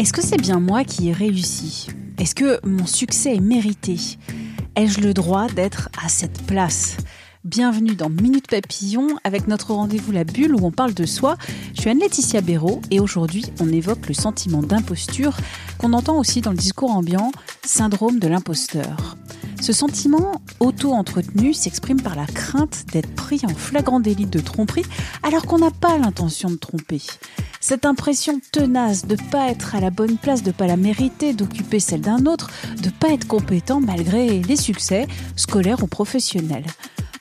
Est-ce que c'est bien moi qui ai réussi? Est-ce que mon succès est mérité? Ai-je le droit d'être à cette place? Bienvenue dans Minute Papillon avec notre rendez-vous La Bulle où on parle de soi. Je suis Anne-Laetitia Béraud et aujourd'hui on évoque le sentiment d'imposture qu'on entend aussi dans le discours ambiant, syndrome de l'imposteur. Ce sentiment auto-entretenu s'exprime par la crainte d'être pris en flagrant délit de tromperie alors qu'on n'a pas l'intention de tromper. Cette impression tenace de pas être à la bonne place, de pas la mériter, d'occuper celle d'un autre, de pas être compétent malgré les succès scolaires ou professionnels.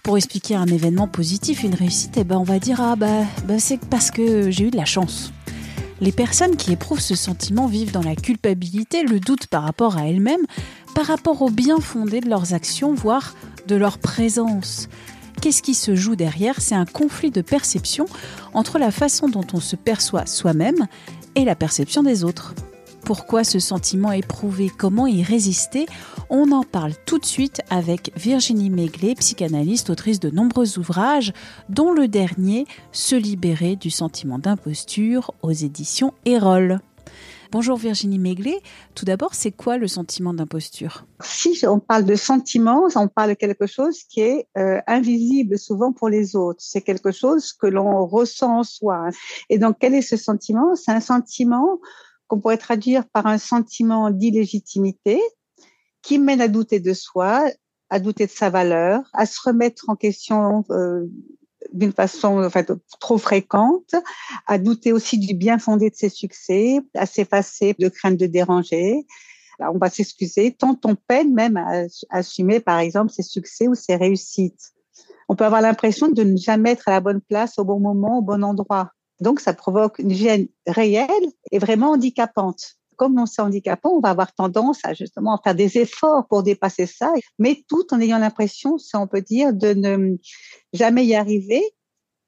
Pour expliquer un événement positif, une réussite, eh ben on va dire ah bah, bah c'est parce que j'ai eu de la chance. Les personnes qui éprouvent ce sentiment vivent dans la culpabilité, le doute par rapport à elles-mêmes, par rapport au bien fondé de leurs actions, voire de leur présence. Qu'est-ce qui se joue derrière? C'est un conflit de perception entre la façon dont on se perçoit soi-même et la perception des autres. Pourquoi ce sentiment éprouvé? Comment y résister? On en parle tout de suite avec Virginie Méglet, psychanalyste, autrice de nombreux ouvrages, dont le dernier Se libérer du sentiment d'imposture aux éditions Erol. Bonjour Virginie Méglet. Tout d'abord, c'est quoi le sentiment d'imposture? Si on parle de sentiment, on parle de quelque chose qui est euh, invisible souvent pour les autres. C'est quelque chose que l'on ressent en soi. Et donc, quel est ce sentiment? C'est un sentiment qu'on pourrait traduire par un sentiment d'illégitimité qui mène à douter de soi, à douter de sa valeur, à se remettre en question euh, d'une façon en fait, trop fréquente, à douter aussi du bien fondé de ses succès, à s'effacer de crainte de déranger. on va s'excuser tant on peine même à, assumer, par exemple, ses succès ou ses réussites. On peut avoir l'impression de ne jamais être à la bonne place au bon moment, au bon endroit. Donc, ça provoque une gêne réelle et vraiment handicapante. Comme on s'est handicapant, on va avoir tendance à justement faire des efforts pour dépasser ça, mais tout en ayant l'impression, si on peut dire, de ne jamais y arriver,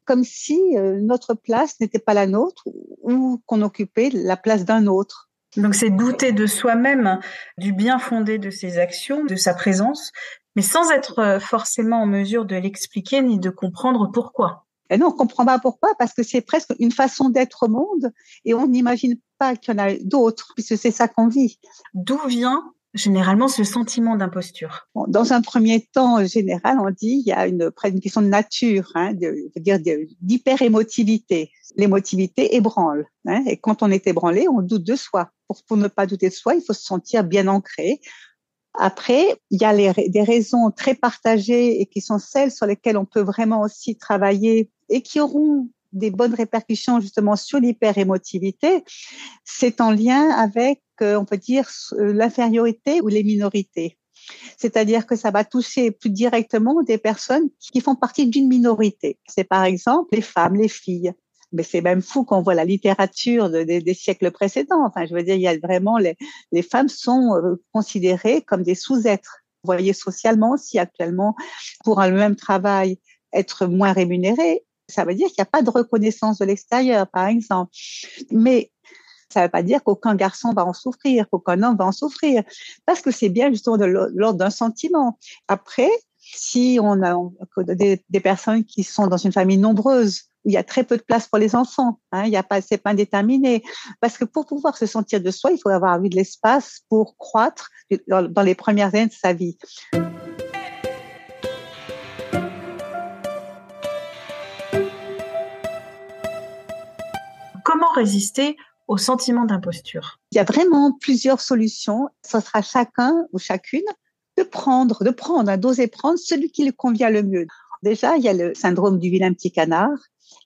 comme si euh, notre place n'était pas la nôtre ou qu'on occupait la place d'un autre. Donc c'est douter de soi-même, du bien fondé de ses actions, de sa présence, mais sans être euh, forcément en mesure de l'expliquer ni de comprendre pourquoi. Et non, on comprend pas pourquoi, parce que c'est presque une façon d'être au monde et on n'imagine pas qu'il y en a d'autres, puisque c'est ça qu'on vit. D'où vient généralement ce sentiment d'imposture? Dans un premier temps général, on dit il y a une, une question de nature, hein, de, dire d'hyper-émotivité. L'émotivité ébranle. Hein, et quand on est ébranlé, on doute de soi. Pour, pour ne pas douter de soi, il faut se sentir bien ancré. Après, il y a les, des raisons très partagées et qui sont celles sur lesquelles on peut vraiment aussi travailler et qui auront des bonnes répercussions justement sur l'hyperémotivité, c'est en lien avec, euh, on peut dire, euh, l'infériorité ou les minorités. C'est-à-dire que ça va toucher plus directement des personnes qui font partie d'une minorité. C'est par exemple les femmes, les filles. Mais c'est même fou qu'on voit la littérature des siècles précédents. Enfin, je veux dire, il y a vraiment les, les femmes sont euh, considérées comme des sous-êtres. Vous voyez socialement aussi actuellement, pour un même travail, être moins rémunéré, ça veut dire qu'il n'y a pas de reconnaissance de l'extérieur, par exemple. Mais ça ne veut pas dire qu'aucun garçon va en souffrir, qu'aucun homme va en souffrir, parce que c'est bien justement de l'ordre d'un sentiment. Après, si on a des, personnes qui sont dans une famille nombreuse, où il y a très peu de place pour les enfants, hein, il y a pas, c'est pas indéterminé, parce que pour pouvoir se sentir de soi, il faut avoir eu de l'espace pour croître dans les premières années de sa vie. Résister au sentiment d'imposture Il y a vraiment plusieurs solutions. Ce sera chacun ou chacune de prendre, de prendre, d'oser prendre celui qui le convient le mieux. Déjà, il y a le syndrome du vilain petit canard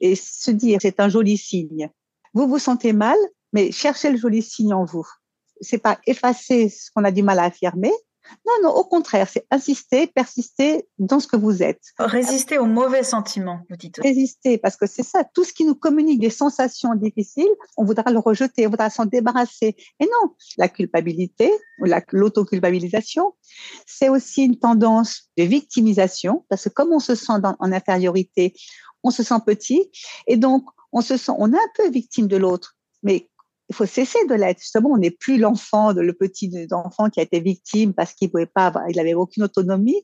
et se dire c'est un joli signe. Vous vous sentez mal, mais cherchez le joli signe en vous. C'est pas effacer ce qu'on a du mal à affirmer, Non, non, au contraire, c'est insister, persister dans ce que vous êtes. Résister aux mauvais sentiments, vous dites. Résister, parce que c'est ça, tout ce qui nous communique des sensations difficiles, on voudra le rejeter, on voudra s'en débarrasser. Et non, la culpabilité ou l'autoculpabilisation, c'est aussi une tendance de victimisation, parce que comme on se sent en infériorité, on se sent petit, et donc on se sent, on est un peu victime de l'autre. Mais il faut cesser de l'être. Justement, on n'est plus l'enfant, le petit enfant qui a été victime parce qu'il pouvait pas, il avait aucune autonomie.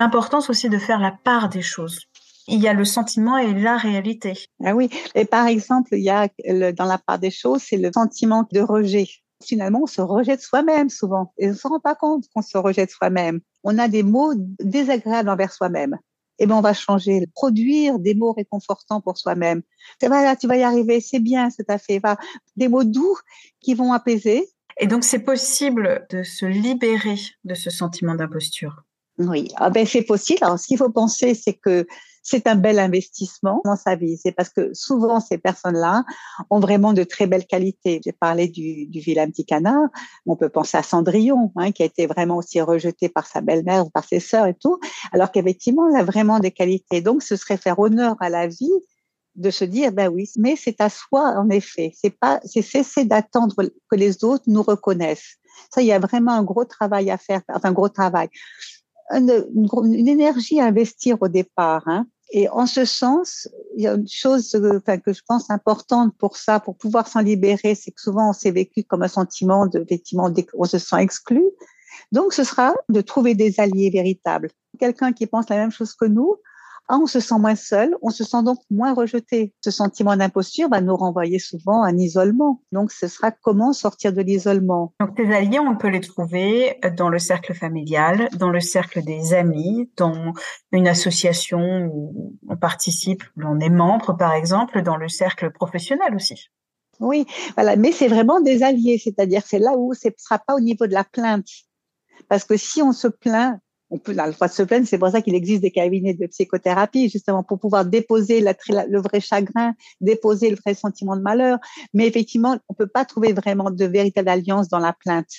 L'importance aussi de faire la part des choses. Il y a le sentiment et la réalité. Ah oui. Et par exemple, il y a dans la part des choses, c'est le sentiment de rejet. Finalement, on se rejette soi-même souvent et on ne se rend pas compte qu'on se rejette soi-même. On a des mots désagréables envers soi-même eh ben on va changer, produire des mots réconfortants pour soi-même. Voilà, tu vas y arriver, c'est bien, c'est à fait. Va, des mots doux qui vont apaiser. Et donc c'est possible de se libérer de ce sentiment d'imposture? Oui, ah ben c'est possible. Alors ce qu'il faut penser, c'est que c'est un bel investissement dans sa vie. C'est parce que souvent ces personnes-là ont vraiment de très belles qualités. J'ai parlé du, du vilain petit canard. On peut penser à Cendrillon, hein, qui a été vraiment aussi rejeté par sa belle-mère par ses sœurs et tout, alors qu'effectivement, elle a vraiment des qualités. Donc, ce serait faire honneur à la vie de se dire ben oui, mais c'est à soi en effet. C'est pas, c'est cesser d'attendre que les autres nous reconnaissent. Ça, il y a vraiment un gros travail à faire, enfin un gros travail, une, une, énergie à investir au départ. Hein. Et en ce sens, il y a une chose que je pense importante pour ça, pour pouvoir s'en libérer, c'est que souvent on s'est vécu comme un sentiment de, effectivement, on se sent exclu. Donc, ce sera de trouver des alliés véritables. Quelqu'un qui pense la même chose que nous, ah, on se sent moins seul, on se sent donc moins rejeté. Ce sentiment d'imposture va nous renvoyer souvent à un isolement. Donc, ce sera comment sortir de l'isolement? Donc, ces alliés, on peut les trouver dans le cercle familial, dans le cercle des amis, dans une association où on participe, où on est membre, par exemple, dans le cercle professionnel aussi. Oui, voilà, mais c'est vraiment des alliés, c'est-à-dire c'est là où ce ne sera pas au niveau de la plainte. Parce que si on se plaint on peut la fois se plaindre. C'est pour ça qu'il existe des cabinets de psychothérapie, justement pour pouvoir déposer le vrai chagrin, déposer le vrai sentiment de malheur. Mais effectivement, on peut pas trouver vraiment de véritable alliance dans la plainte.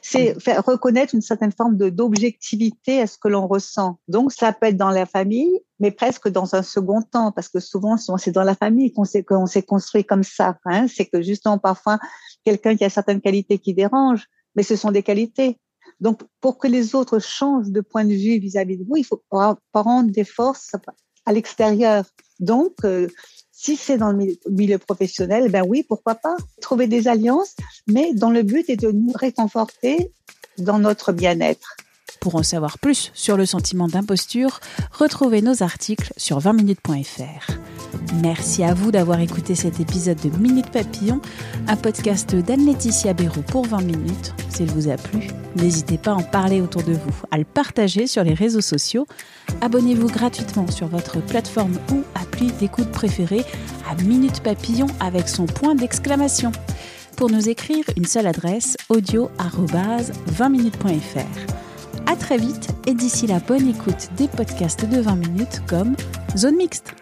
C'est faire reconnaître une certaine forme de d'objectivité à ce que l'on ressent. Donc, ça peut être dans la famille, mais presque dans un second temps, parce que souvent, c'est dans la famille qu'on s'est qu'on s'est construit comme ça. Hein. C'est que justement, parfois, quelqu'un qui a certaines qualités qui dérangent, mais ce sont des qualités. Donc, pour que les autres changent de point de vue vis-à-vis de vous, il faut prendre des forces à l'extérieur. Donc, euh, si c'est dans le milieu professionnel, ben oui, pourquoi pas trouver des alliances, mais dans le but est de nous réconforter dans notre bien-être. Pour en savoir plus sur le sentiment d'imposture, retrouvez nos articles sur 20minutes.fr. Merci à vous d'avoir écouté cet épisode de Minute Papillon, un podcast d'Anne-Laetitia Béraud pour 20 minutes. S'il vous a plu, n'hésitez pas à en parler autour de vous, à le partager sur les réseaux sociaux. Abonnez-vous gratuitement sur votre plateforme ou appli d'écoute préférée à Minute Papillon avec son point d'exclamation. Pour nous écrire, une seule adresse audio-20minutes.fr. À très vite et d'ici la bonne écoute des podcasts de 20 minutes comme Zone Mixte.